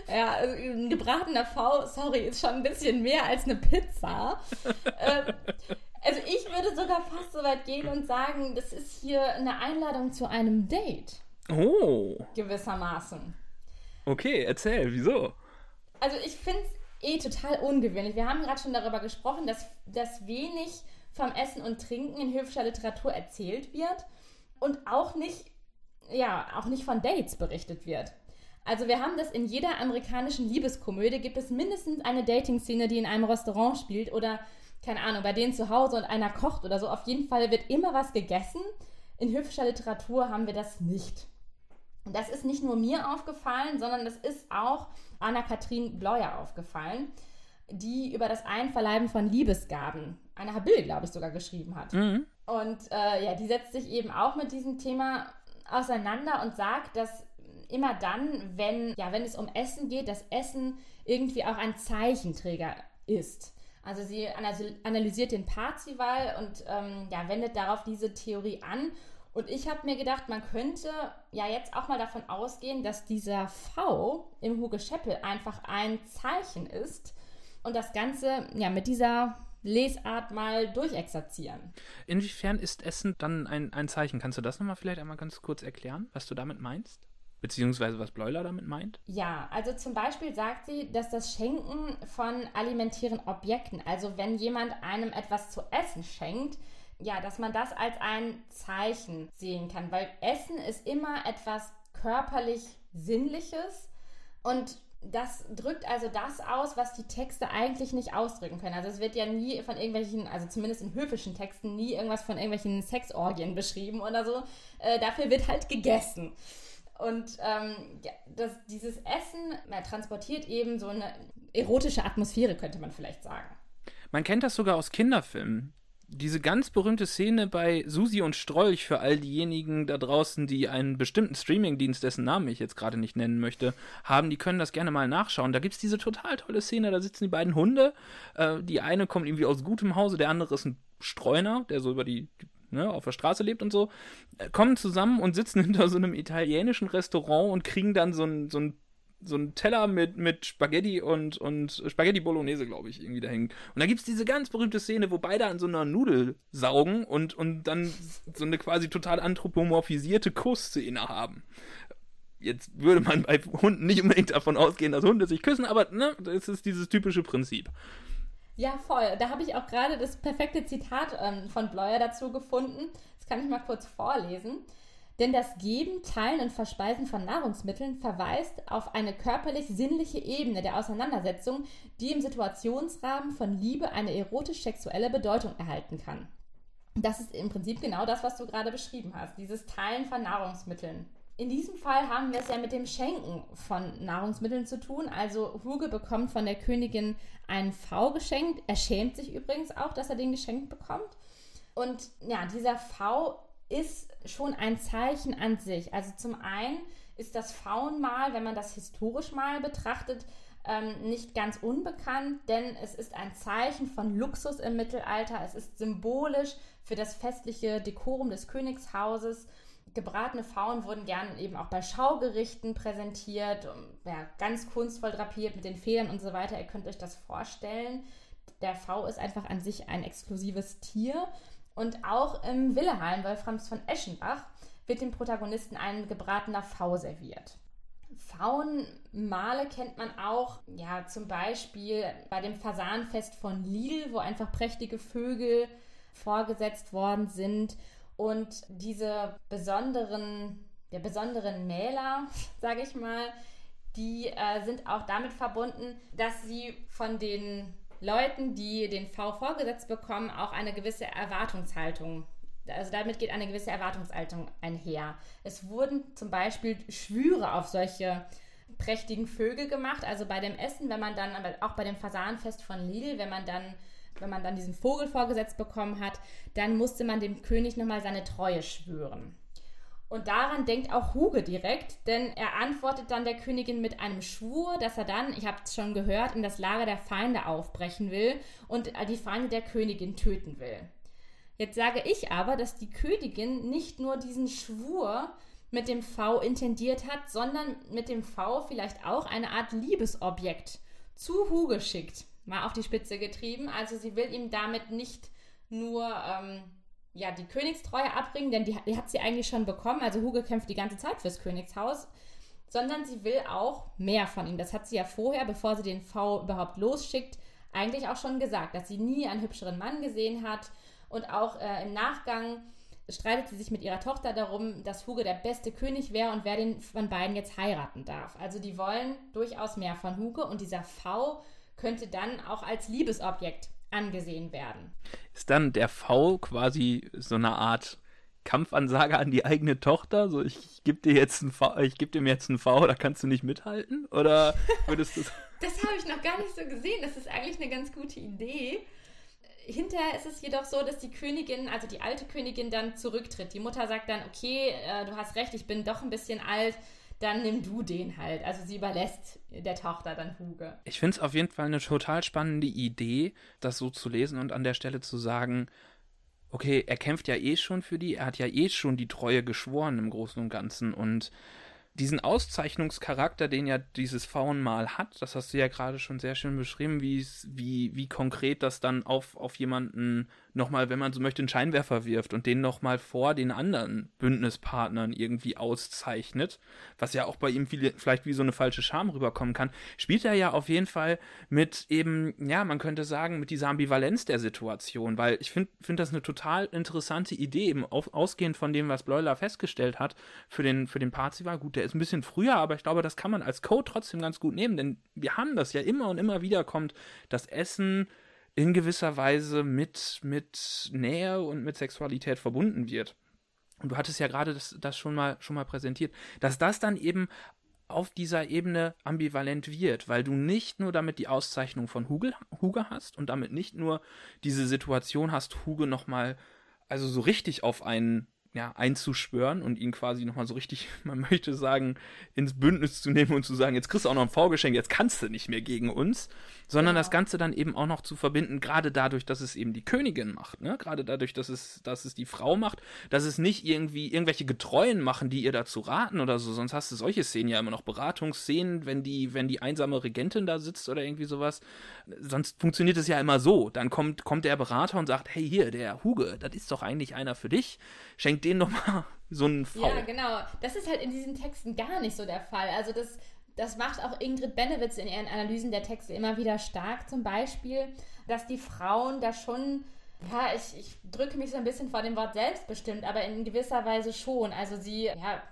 Ja, also ein gebratener V, sorry, ist schon ein bisschen mehr als eine Pizza. *laughs* ähm, also ich würde sogar fast so weit gehen und sagen, das ist hier eine Einladung zu einem Date, Oh, gewissermaßen. okay, erzähl, wieso? Also ich finde es eh total ungewöhnlich. Wir haben gerade schon darüber gesprochen, dass, dass wenig vom Essen und Trinken in höfischer Literatur erzählt wird und auch nicht, ja, auch nicht von Dates berichtet wird. Also wir haben das in jeder amerikanischen Liebeskomödie, gibt es mindestens eine Dating-Szene, die in einem Restaurant spielt oder, keine Ahnung, bei denen zu Hause und einer kocht oder so. Auf jeden Fall wird immer was gegessen. In höfischer Literatur haben wir das nicht. Und das ist nicht nur mir aufgefallen, sondern das ist auch Anna-Kathrin Bleuer aufgefallen, die über das Einverleiben von Liebesgaben, eine Habil, glaube ich, sogar geschrieben hat. Mhm. Und äh, ja, die setzt sich eben auch mit diesem Thema auseinander und sagt, dass immer dann, wenn, ja, wenn es um Essen geht, das Essen irgendwie auch ein Zeichenträger ist. Also sie analysiert den Parzival und ähm, ja, wendet darauf diese Theorie an Und ich habe mir gedacht, man könnte ja jetzt auch mal davon ausgehen, dass dieser V im Hugo Scheppel einfach ein Zeichen ist und das Ganze ja mit dieser Lesart mal durchexerzieren. Inwiefern ist Essen dann ein, ein Zeichen? Kannst du das nochmal vielleicht einmal ganz kurz erklären, was du damit meinst? Beziehungsweise was Bleuler damit meint? Ja, also zum Beispiel sagt sie, dass das Schenken von alimentären Objekten, also wenn jemand einem etwas zu essen schenkt, ja, dass man das als ein Zeichen sehen kann, weil Essen ist immer etwas körperlich Sinnliches und das drückt also das aus, was die Texte eigentlich nicht ausdrücken können. Also es wird ja nie von irgendwelchen, also zumindest in höfischen Texten, nie irgendwas von irgendwelchen Sexorgien beschrieben oder so. Äh, dafür wird halt gegessen. Und ähm, ja, das, dieses Essen transportiert eben so eine erotische Atmosphäre, könnte man vielleicht sagen. Man kennt das sogar aus Kinderfilmen diese ganz berühmte Szene bei Susi und Strolch für all diejenigen da draußen, die einen bestimmten Streamingdienst, dessen Namen ich jetzt gerade nicht nennen möchte, haben, die können das gerne mal nachschauen. Da gibt es diese total tolle Szene, da sitzen die beiden Hunde. Äh, die eine kommt irgendwie aus gutem Hause, der andere ist ein Streuner, der so über die, ne, auf der Straße lebt und so, äh, kommen zusammen und sitzen *laughs* hinter so einem italienischen Restaurant und kriegen dann so ein, so ein so ein Teller mit, mit Spaghetti und, und Spaghetti Bolognese, glaube ich, irgendwie da hängen. Und da gibt es diese ganz berühmte Szene, wo beide an so einer Nudel saugen und, und dann so eine quasi total anthropomorphisierte Kussszene haben. Jetzt würde man bei Hunden nicht unbedingt davon ausgehen, dass Hunde sich küssen, aber ne, das ist dieses typische Prinzip. Ja, voll. Da habe ich auch gerade das perfekte Zitat ähm, von Bleuer dazu gefunden. Das kann ich mal kurz vorlesen. Denn das Geben, Teilen und Verspeisen von Nahrungsmitteln verweist auf eine körperlich-sinnliche Ebene der Auseinandersetzung, die im Situationsrahmen von Liebe eine erotisch-sexuelle Bedeutung erhalten kann. Das ist im Prinzip genau das, was du gerade beschrieben hast, dieses Teilen von Nahrungsmitteln. In diesem Fall haben wir es ja mit dem Schenken von Nahrungsmitteln zu tun. Also Huge bekommt von der Königin einen V geschenkt. Er schämt sich übrigens auch, dass er den geschenkt bekommt. Und ja, dieser V ist schon ein Zeichen an sich. Also zum einen ist das Faunmal, wenn man das historisch mal betrachtet, ähm, nicht ganz unbekannt, denn es ist ein Zeichen von Luxus im Mittelalter. Es ist symbolisch für das festliche Dekorum des Königshauses. Gebratene Pfauen wurden gern eben auch bei Schaugerichten präsentiert, ja, ganz kunstvoll drapiert mit den Federn und so weiter. Ihr könnt euch das vorstellen. Der V ist einfach an sich ein exklusives Tier und auch im Willehalm Wolframs von Eschenbach wird dem Protagonisten ein gebratener V serviert. Faunmale kennt man auch, ja, zum Beispiel bei dem Fasanfest von Lille, wo einfach prächtige Vögel vorgesetzt worden sind. Und diese besonderen, der besonderen Mäler, *laughs* sage ich mal, die äh, sind auch damit verbunden, dass sie von den Leuten, die den V vorgesetzt bekommen, auch eine gewisse Erwartungshaltung. Also damit geht eine gewisse Erwartungshaltung einher. Es wurden zum Beispiel Schwüre auf solche prächtigen Vögel gemacht. Also bei dem Essen, wenn man dann, auch bei dem Fasanfest von Lidl, wenn man dann wenn man dann diesen Vogel vorgesetzt bekommen hat, dann musste man dem König nochmal seine Treue schwören. Und daran denkt auch Huge direkt, denn er antwortet dann der Königin mit einem Schwur, dass er dann, ich habe es schon gehört, in das Lager der Feinde aufbrechen will und die Feinde der Königin töten will. Jetzt sage ich aber, dass die Königin nicht nur diesen Schwur mit dem V intendiert hat, sondern mit dem V vielleicht auch eine Art Liebesobjekt zu Huge schickt. Mal auf die Spitze getrieben. Also sie will ihm damit nicht nur ähm, ja, die Königstreue abbringen, denn die, die hat sie eigentlich schon bekommen. Also Hugo kämpft die ganze Zeit fürs Königshaus, sondern sie will auch mehr von ihm. Das hat sie ja vorher, bevor sie den V überhaupt losschickt, eigentlich auch schon gesagt, dass sie nie einen hübscheren Mann gesehen hat. Und auch äh, im Nachgang streitet sie sich mit ihrer Tochter darum, dass Hugo der beste König wäre und wer den von beiden jetzt heiraten darf. Also die wollen durchaus mehr von Hugo und dieser V könnte dann auch als Liebesobjekt angesehen werden. Ist dann der V quasi so eine Art Kampfansage an die eigene Tochter? So, ich gebe dir jetzt ein V, ich gebe dir jetzt ein V, da kannst du nicht mithalten? Oder würdest du. *laughs* das habe ich noch gar nicht so gesehen. Das ist eigentlich eine ganz gute Idee. Hinterher ist es jedoch so, dass die Königin, also die alte Königin, dann zurücktritt. Die Mutter sagt dann, okay, äh, du hast recht, ich bin doch ein bisschen alt dann nimm du den halt. Also sie überlässt der Tochter dann Huge. Ich finde es auf jeden Fall eine total spannende Idee, das so zu lesen und an der Stelle zu sagen, okay, er kämpft ja eh schon für die, er hat ja eh schon die Treue geschworen im Großen und Ganzen und diesen Auszeichnungscharakter, den ja dieses Frauenmal hat, das hast du ja gerade schon sehr schön beschrieben, wie, wie konkret das dann auf, auf jemanden nochmal, wenn man so möchte, einen Scheinwerfer wirft und den nochmal vor den anderen Bündnispartnern irgendwie auszeichnet, was ja auch bei ihm viele, vielleicht wie so eine falsche Scham rüberkommen kann, spielt er ja auf jeden Fall mit eben, ja, man könnte sagen, mit dieser Ambivalenz der Situation, weil ich finde find das eine total interessante Idee, eben auf, ausgehend von dem, was Bleuler festgestellt hat für den, für den Parzival. Gut, der ist ein bisschen früher, aber ich glaube, das kann man als Code trotzdem ganz gut nehmen, denn wir haben das ja immer und immer wieder kommt, das Essen in gewisser Weise mit, mit Nähe und mit Sexualität verbunden wird. Und du hattest ja gerade das, das schon, mal, schon mal präsentiert, dass das dann eben auf dieser Ebene ambivalent wird, weil du nicht nur damit die Auszeichnung von Hugo, Hugo hast und damit nicht nur diese Situation hast, Hugo nochmal, also so richtig auf einen ja, einzuschwören und ihn quasi nochmal so richtig, *laughs* man möchte sagen, ins Bündnis zu nehmen und zu sagen, jetzt kriegst du auch noch ein Vorgeschenk, jetzt kannst du nicht mehr gegen uns, sondern genau. das Ganze dann eben auch noch zu verbinden, gerade dadurch, dass es eben die Königin macht, ne? Gerade dadurch, dass es, dass es die Frau macht, dass es nicht irgendwie irgendwelche Getreuen machen, die ihr dazu raten oder so, sonst hast du solche Szenen ja immer noch Beratungsszenen, wenn die, wenn die einsame Regentin da sitzt oder irgendwie sowas. Sonst funktioniert es ja immer so. Dann kommt, kommt der Berater und sagt, hey hier, der Huge, das ist doch eigentlich einer für dich. Schenk den nochmal *laughs* so einen V. Ja, genau. Das ist halt in diesen Texten gar nicht so der Fall. Also das, das macht auch Ingrid Benewitz in ihren Analysen der Texte immer wieder stark. Zum Beispiel, dass die Frauen da schon ja, ich, ich drücke mich so ein bisschen vor dem Wort selbstbestimmt, aber in gewisser Weise schon. Also sie, ja,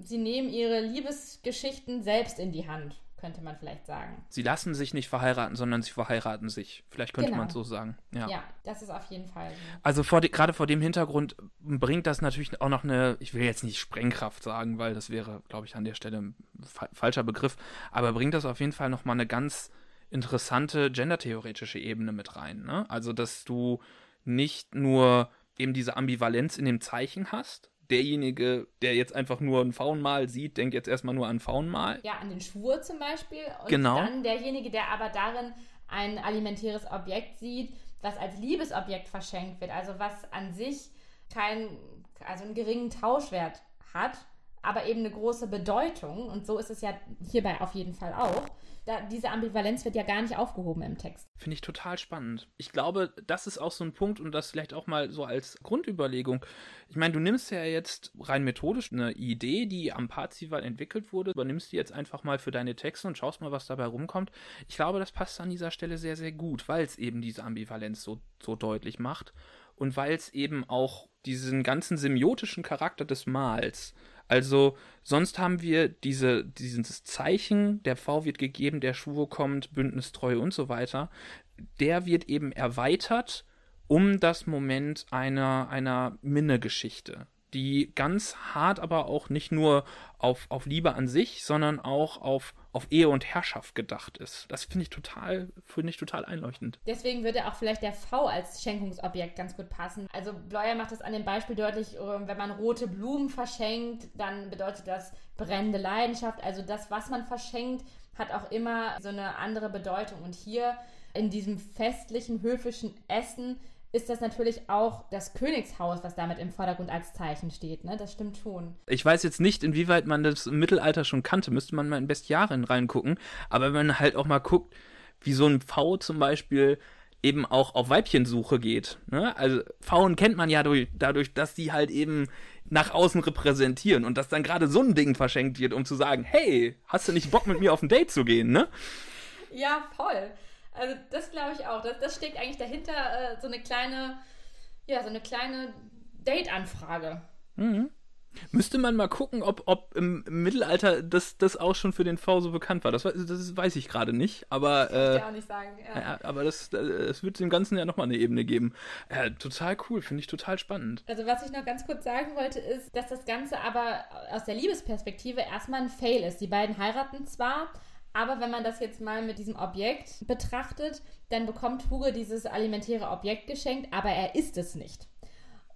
sie nehmen ihre Liebesgeschichten selbst in die Hand könnte man vielleicht sagen. Sie lassen sich nicht verheiraten, sondern sie verheiraten sich. Vielleicht könnte genau. man es so sagen. Ja. ja, das ist auf jeden Fall so. Also vor gerade vor dem Hintergrund bringt das natürlich auch noch eine, ich will jetzt nicht Sprengkraft sagen, weil das wäre, glaube ich, an der Stelle ein fa falscher Begriff, aber bringt das auf jeden Fall nochmal eine ganz interessante gendertheoretische Ebene mit rein. Ne? Also, dass du nicht nur eben diese Ambivalenz in dem Zeichen hast, derjenige, der jetzt einfach nur ein Faunmal sieht, denkt jetzt erstmal nur an Faunmal. Ja, an den Schwur zum Beispiel. Und genau. dann derjenige, der aber darin ein alimentäres Objekt sieht, was als Liebesobjekt verschenkt wird, also was an sich kein, also einen geringen Tauschwert hat, aber eben eine große Bedeutung. Und so ist es ja hierbei auf jeden Fall auch da, diese Ambivalenz wird ja gar nicht aufgehoben im Text. Finde ich total spannend. Ich glaube, das ist auch so ein Punkt und das vielleicht auch mal so als Grundüberlegung. Ich meine, du nimmst ja jetzt rein methodisch eine Idee, die am Parzival entwickelt wurde, übernimmst die jetzt einfach mal für deine Texte und schaust mal, was dabei rumkommt. Ich glaube, das passt an dieser Stelle sehr, sehr gut, weil es eben diese Ambivalenz so, so deutlich macht und weil es eben auch diesen ganzen semiotischen Charakter des Mals also sonst haben wir diese, dieses Zeichen, der V wird gegeben, der Schwur kommt, Bündnistreu und so weiter. Der wird eben erweitert um das Moment einer, einer Minne-Geschichte die ganz hart aber auch nicht nur auf, auf Liebe an sich, sondern auch auf, auf Ehe und Herrschaft gedacht ist. Das finde ich total, finde ich total einleuchtend. Deswegen würde auch vielleicht der V als Schenkungsobjekt ganz gut passen. Also Bleuer macht das an dem Beispiel deutlich, äh, wenn man rote Blumen verschenkt, dann bedeutet das brennende Leidenschaft. Also das, was man verschenkt, hat auch immer so eine andere Bedeutung. Und hier in diesem festlichen, höfischen Essen ist das natürlich auch das Königshaus, was damit im Vordergrund als Zeichen steht. Ne? Das stimmt schon. Ich weiß jetzt nicht, inwieweit man das im Mittelalter schon kannte. Müsste man mal in Bestiarien reingucken. Aber wenn man halt auch mal guckt, wie so ein Pfau zum Beispiel eben auch auf Weibchensuche geht. Ne? Also Pfauen kennt man ja durch, dadurch, dass die halt eben nach außen repräsentieren und dass dann gerade so ein Ding verschenkt wird, um zu sagen, hey, hast du nicht Bock mit mir auf ein Date zu gehen, ne? Ja, voll. Also das glaube ich auch. Das, das steckt eigentlich dahinter äh, so eine kleine, ja, so eine kleine Date-Anfrage. Mhm. Müsste man mal gucken, ob, ob im, Mittelalter das, das auch schon für den V so bekannt war. Das, das weiß ich gerade nicht, aber. Äh, ich auch nicht sagen, ja. ja aber das, das wird dem Ganzen ja nochmal eine Ebene geben. Ja, total cool, finde ich total spannend. Also, was ich noch ganz kurz sagen wollte, ist, dass das Ganze aber aus der Liebesperspektive erstmal ein Fail ist. Die beiden heiraten zwar, aber wenn man das jetzt mal mit diesem Objekt betrachtet, dann bekommt Hugo dieses alimentäre Objekt geschenkt, aber er ist es nicht.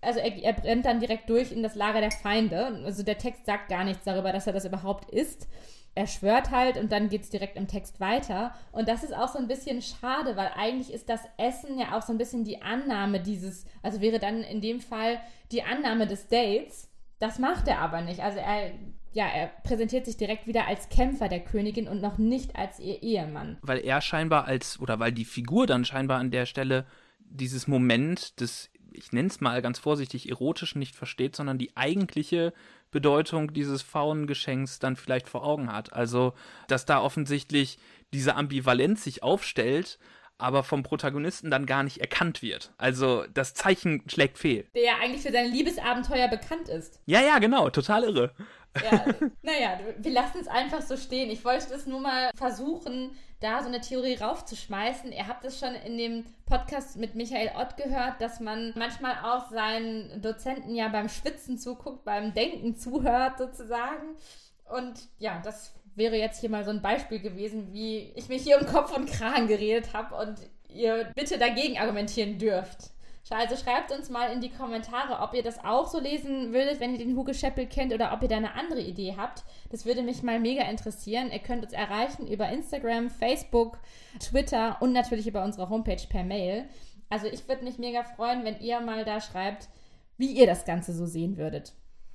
also er, er brennt dann direkt durch in das Lager der Feinde. Also der Text sagt gar nichts darüber, dass er das überhaupt ist er schwört halt und dann geht es direkt im Text weiter. Und das ist auch so ein bisschen schade, weil eigentlich ist das Essen ja auch so ein bisschen die Annahme dieses, also wäre dann in dem Fall die Annahme des Dates. Das macht er aber nicht. Also er, ja, er präsentiert sich direkt wieder als Kämpfer der Königin und noch nicht als ihr Ehemann. Weil er scheinbar als, oder weil die Figur dann scheinbar an der Stelle dieses Moment des, ich nenne es mal ganz vorsichtig, erotischen nicht versteht, sondern die eigentliche Bedeutung dieses Faunengeschenks dann vielleicht vor Augen hat. Also, dass da offensichtlich diese Ambivalenz sich aufstellt, aber vom Protagonisten dann gar nicht erkannt wird. Also das Zeichen schlägt fehl. Der ja eigentlich für seine Liebesabenteuer bekannt ist. Ja, ja, genau, total irre. Ja, naja, wir lassen es einfach so stehen. Ich wollte das nur mal versuchen, da so eine Theorie raufzuschmeißen. Ihr habt es schon in dem Podcast mit Michael Ott gehört, dass man manchmal auch seinen Dozenten ja beim Schwitzen zuguckt, beim Denken zuhört sozusagen. Und ja, das wäre jetzt hier mal so ein Beispiel gewesen, wie ich mich hier um Kopf und Kragen geredet habe und ihr bitte dagegen argumentieren dürft. Also schreibt uns mal in die Kommentare, ob ihr das auch so lesen würdet, wenn ihr den Hugo Scheppel kennt oder ob ihr da eine andere Idee habt. Das würde mich mal mega interessieren. Ihr könnt uns erreichen über Instagram, Facebook, Twitter und natürlich über unsere Homepage per Mail. Also ich würde mich mega freuen, wenn ihr mal da schreibt, wie ihr das Ganze so sehen würdet.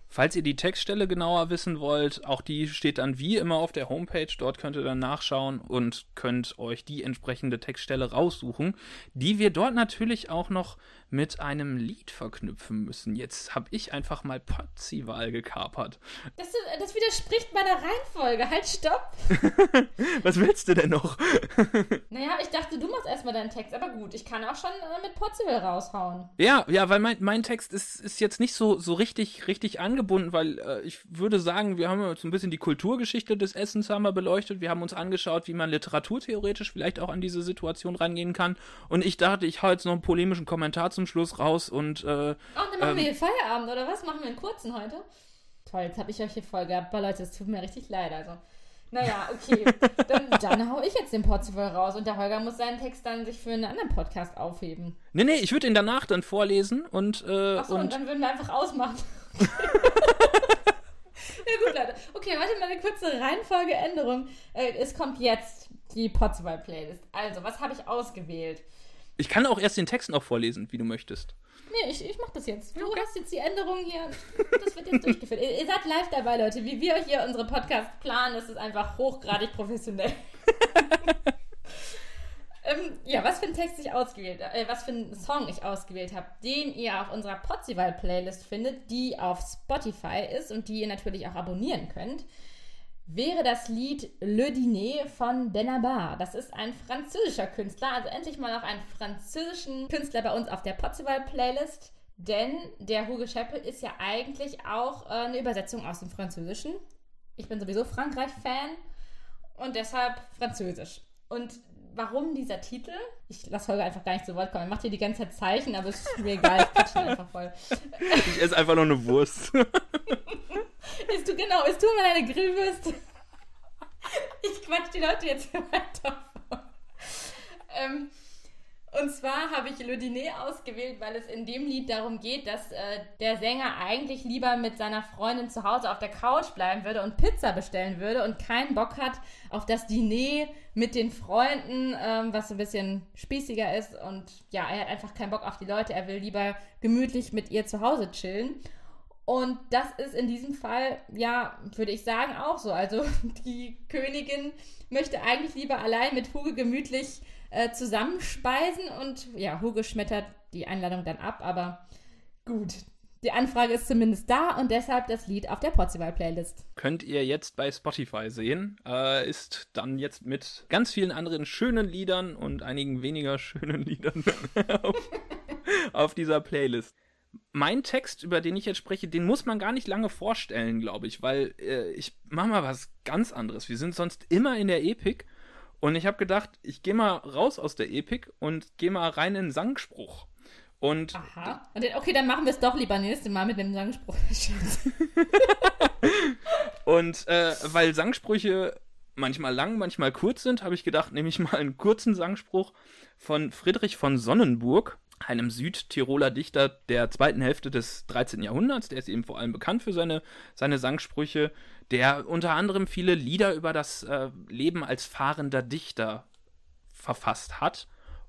Falls ihr die Textstelle genauer wissen wollt, auch die steht dann wie immer auf der Homepage. Dort könnt ihr dann nachschauen und könnt euch die entsprechende Textstelle raussuchen, die wir dort natürlich auch noch mit einem Lied verknüpfen müssen. Jetzt habe ich einfach mal Potzival gekapert. Das, das, widerspricht meiner Reihenfolge. Halt, stopp! *laughs* Was willst du denn noch? *laughs* naja, ich dachte, du machst erstmal deinen Text, aber gut, ich kann auch schon äh, mit Potzival raushauen. Ja, ja, weil mein, mein Text ist, ist jetzt nicht so, so richtig, richtig angebunden, weil äh, ich würde sagen, wir haben jetzt ein bisschen die Kulturgeschichte des Essens haben wir beleuchtet. Wir haben uns angeschaut, wie man literaturtheoretisch vielleicht auch an diese Situation rangehen kann. Und ich dachte, ich hau jetzt noch einen polemischen Kommentar zum Schluss raus und. Äh, Ach, dann machen ähm, wir hier Feierabend, oder was? Machen wir einen kurzen heute? Toll, jetzt habe ich euch hier voll gehabt. Boah, Leute, es tut mir richtig leid. Also. Naja, okay. *laughs* dann, dann hau ich jetzt den Portugal raus und der Holger muss seinen Text dann sich für einen anderen Podcast aufheben. Nee, nee, ich würde ihn danach dann vorlesen und. Äh, Achso, und, und dann würden wir einfach ausmachen. *laughs* *laughs* ja gut, Leute. Okay, warte mal eine kurze Reihenfolgeänderung. Äh, es kommt jetzt die Potzival-Playlist. Also, was habe ich ausgewählt? Ich kann auch erst den Text noch vorlesen, wie du möchtest. Nee, ich, ich mach das jetzt. Du okay. hast jetzt die Änderungen hier. Das wird jetzt *laughs* durchgeführt. ihr, ihr, seid live dabei, Leute. Wie wir hier unsere Podcasts planen, das ist einfach hochgradig professionell. *laughs* ähm, ja, was für einen Text ich ausgewählt äh, was für einen Song ich ausgewählt habe, den ihr auf unserer Potzival-Playlist findet, die auf Spotify ist und die ihr natürlich auch abonnieren könnt wäre das Lied Le Dîner von Benabar. Das ist ein französischer Künstler, also endlich mal auch einen französischen Künstler bei uns auf der Potzival-Playlist. Denn der Hugo Scheppel ist ja eigentlich auch äh, eine Übersetzung aus dem Französischen. Ich bin sowieso Frankreich-Fan und deshalb Französisch. Und warum dieser Titel? Ich lasse Holger einfach gar nicht zu Wort kommen. Er macht hier die ganze Zeit Zeichen, aber es ist mir egal. Ich quatsche einfach voll. Ich esse einfach nur eine Wurst. *laughs* Isst du, genau, isst du mal eine Grillwürste? *laughs* Ich quatsch die Leute jetzt weiter vor. Ähm, und zwar habe ich Le Diner ausgewählt, weil es in dem Lied darum geht, dass äh, der Sänger eigentlich lieber mit seiner Freundin zu Hause auf der Couch bleiben würde und Pizza bestellen würde und keinen Bock hat auf das Diner mit den Freunden, ähm, was so ein bisschen spießiger ist. Und ja, er hat einfach keinen Bock auf die Leute. Er will lieber gemütlich mit ihr zu Hause chillen. Und das ist in diesem Fall, ja, würde ich sagen, auch so. Also *laughs* die Königin möchte eigentlich lieber allein mit Hugo gemütlich äh, zusammenspeisen und ja, Hugo schmettert die Einladung dann ab, aber gut. Die Anfrage ist zumindest da und deshalb das Lied auf der Portugal-Playlist. Könnt ihr jetzt bei Spotify sehen. Äh, ist dann jetzt mit ganz vielen anderen schönen Liedern und einigen weniger schönen *laughs* Liedern *laughs* auf, auf dieser Playlist mein Text, über den ich jetzt spreche, den muss man gar nicht lange vorstellen, glaube ich, weil äh, ich mache mal was ganz anderes. Wir sind sonst immer in der Epik und ich habe gedacht, ich gehe mal raus aus der Epik und gehe mal rein in den Sangspruch. Und Aha. Okay, dann machen wir es doch lieber nächstes Mal mit dem Sangspruch. *laughs* und äh, weil Sangsprüche manchmal lang, manchmal kurz sind, habe ich gedacht, nehme ich mal einen kurzen Sangspruch von Friedrich von Sonnenburg einem Südtiroler Dichter der zweiten Hälfte des 13. Jahrhunderts. Der ist eben vor allem bekannt für seine, seine Sangsprüche, der unter anderem viele Lieder über das äh, Leben als fahrender Dichter verfasst hat.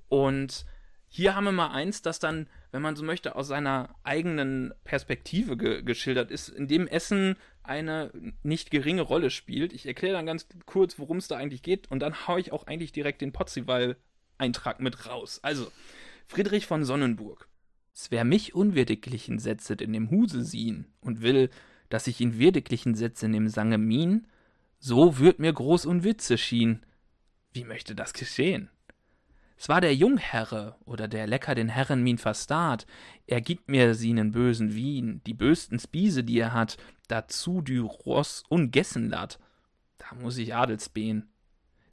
Und hier haben wir mal eins, das dann, wenn man so möchte, aus seiner eigenen Perspektive ge geschildert ist, in dem Essen eine nicht geringe Rolle spielt. Ich erkläre dann ganz kurz, worum es da eigentlich geht, und dann haue ich auch eigentlich direkt den Potzival-Eintrag mit raus. Also, Friedrich von Sonnenburg. S wer mich unwirdiglichen setzet in dem Huse sien und will, dass ich ihn wirdiglichen setze in dem Sange mien, so würd mir groß und Witze schien. Wie möchte das geschehen? S war der Jungherre oder der lecker den Herren min verstaat, er gibt mir sinen bösen Wien, die bösten Spiese, die er hat, dazu die Ross ungessen lat. Da muss ich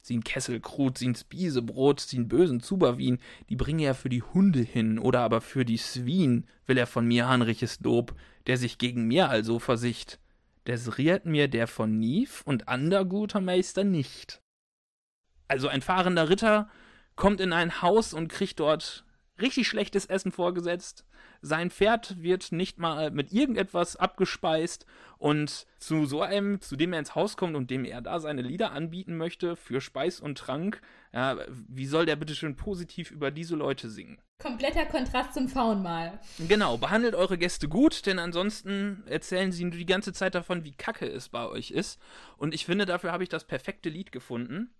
Sin Kesselkrut, sin Spiesebrot, sin bösen Zuberwien, die bringe er für die Hunde hin, oder aber für die Swien will er von mir Hanriches Lob, der sich gegen mir also versicht. Des riert mir der von Nief und ander guter Meister nicht. Also ein fahrender Ritter kommt in ein Haus und kriegt dort richtig schlechtes Essen vorgesetzt, sein Pferd wird nicht mal mit irgendetwas abgespeist und zu so einem, zu dem er ins Haus kommt und dem er da seine Lieder anbieten möchte für Speis und Trank, ja, wie soll der bitte schön positiv über diese Leute singen? Kompletter Kontrast zum Faunmal. Genau, behandelt eure Gäste gut, denn ansonsten erzählen sie die ganze Zeit davon, wie kacke es bei euch ist. Und ich finde, dafür habe ich das perfekte Lied gefunden.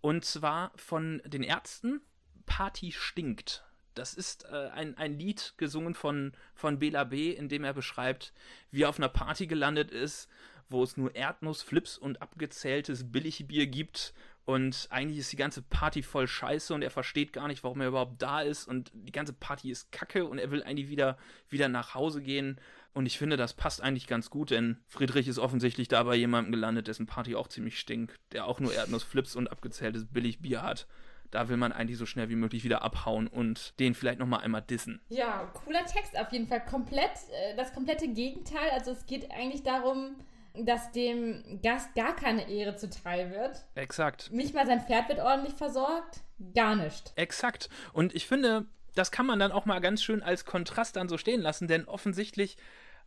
Und zwar von den Ärzten, Party stinkt. Das ist äh, ein, ein Lied gesungen von, von Bela B., in dem er beschreibt, wie er auf einer Party gelandet ist, wo es nur Erdnuss, Flips und abgezähltes Billigbier gibt. Und eigentlich ist die ganze Party voll Scheiße und er versteht gar nicht, warum er überhaupt da ist. Und die ganze Party ist kacke und er will eigentlich wieder, wieder nach Hause gehen. Und ich finde, das passt eigentlich ganz gut, denn Friedrich ist offensichtlich da bei jemandem gelandet, dessen Party auch ziemlich stinkt, der auch nur Erdnuss, Flips und abgezähltes Billigbier hat da will man eigentlich so schnell wie möglich wieder abhauen und den vielleicht nochmal einmal dissen. Ja, cooler Text auf jeden Fall. Komplett, äh, das komplette Gegenteil. Also es geht eigentlich darum, dass dem Gast gar keine Ehre zuteil wird. Exakt. Nicht mal sein Pferd wird ordentlich versorgt. Gar nicht. Exakt. Und ich finde, das kann man dann auch mal ganz schön als Kontrast dann so stehen lassen, denn offensichtlich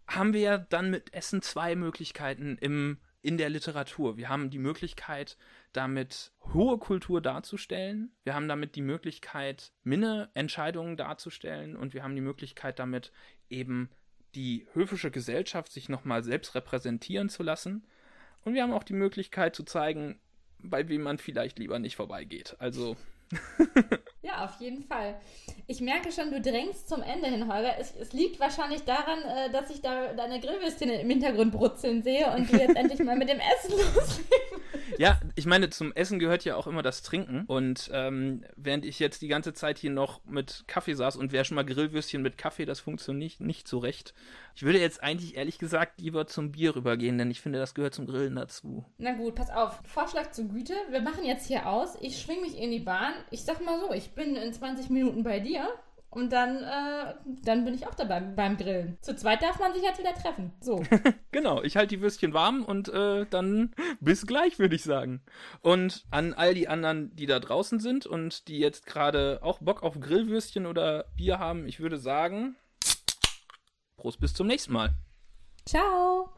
haben wir ja dann mit Essen zwei Möglichkeiten im, in der Literatur. Wir haben die Möglichkeit, damit hohe Kultur darzustellen. Wir haben damit die Möglichkeit, Minne-Entscheidungen darzustellen und wir haben die Möglichkeit, damit eben die höfische Gesellschaft sich nochmal selbst repräsentieren zu lassen. Und wir haben auch die Möglichkeit zu zeigen, bei wem man vielleicht lieber nicht vorbeigeht. Also *laughs* ja, auf jeden Fall. Ich merke schon, du drängst zum Ende hin, Holger. Es, es liegt wahrscheinlich daran, äh, dass ich da deine Grillwürstchen im Hintergrund brutzeln sehe und du jetzt *laughs* endlich mal mit dem Essen *laughs* loslegen. Ja, ich meine, zum Essen gehört ja auch immer das Trinken. Und ähm, während ich jetzt die ganze Zeit hier noch mit Kaffee saß und wer schon mal Grillwürstchen mit Kaffee, das funktioniert nicht, nicht so recht. Ich würde jetzt eigentlich ehrlich gesagt lieber zum Bier rübergehen, denn ich finde, das gehört zum Grillen dazu. Na gut, pass auf. Vorschlag zur Güte. Wir machen jetzt hier aus. Ich schwing mich in die Bahn. Ich sag mal so, ich bin in 20 Minuten bei dir. Und dann, äh, dann bin ich auch dabei beim Grillen. Zu zweit darf man sich jetzt wieder treffen. So. *laughs* genau, ich halte die Würstchen warm und äh, dann *laughs* bis gleich, würde ich sagen. Und an all die anderen, die da draußen sind und die jetzt gerade auch Bock auf Grillwürstchen oder Bier haben, ich würde sagen, Prost, bis zum nächsten Mal. Ciao.